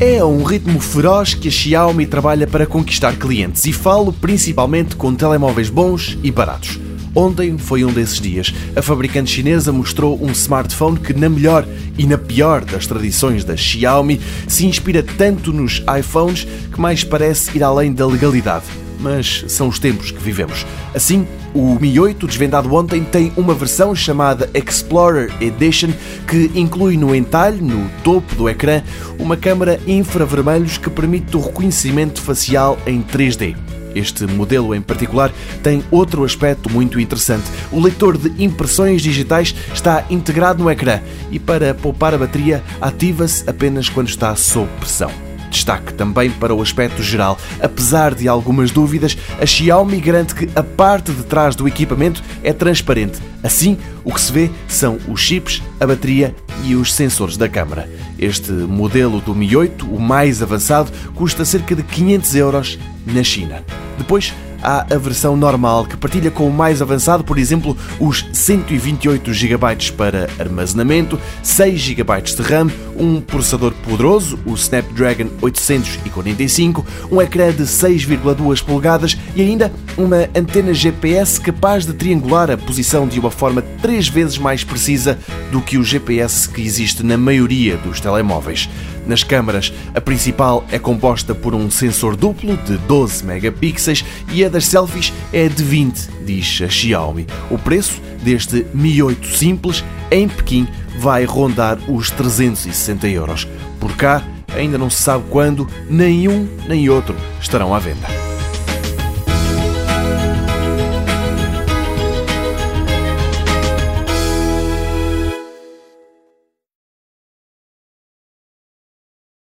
É a um ritmo feroz que a Xiaomi trabalha para conquistar clientes e falo principalmente com telemóveis bons e baratos. Ontem foi um desses dias. A fabricante chinesa mostrou um smartphone que, na melhor e na pior das tradições da Xiaomi, se inspira tanto nos iPhones que mais parece ir além da legalidade mas são os tempos que vivemos. Assim, o Mi 8, desvendado ontem, tem uma versão chamada Explorer Edition que inclui no entalhe, no topo do ecrã, uma câmara infravermelhos que permite o reconhecimento facial em 3D. Este modelo em particular tem outro aspecto muito interessante. O leitor de impressões digitais está integrado no ecrã e, para poupar a bateria, ativa-se apenas quando está sob pressão. Destaque também para o aspecto geral. Apesar de algumas dúvidas, a Xiaomi garante que a parte de trás do equipamento é transparente. Assim, o que se vê são os chips, a bateria e os sensores da câmara. Este modelo do Mi 8, o mais avançado, custa cerca de 500 euros na China. Depois, há a versão normal, que partilha com o mais avançado, por exemplo, os 128 GB para armazenamento, 6 GB de RAM, um processador poderoso, o Snapdragon 845, um ecrã de 6,2 polegadas e ainda uma antena GPS capaz de triangular a posição de uma forma três vezes mais precisa do que o GPS que existe na maioria dos telemóveis. Nas câmaras, a principal é composta por um sensor duplo de 12 megapixels e a das selfies é de 20, diz a Xiaomi. O preço deste Mi 8 simples em Pequim vai rondar os 360 euros. Por cá, ainda não se sabe quando, nem um nem outro estarão à venda.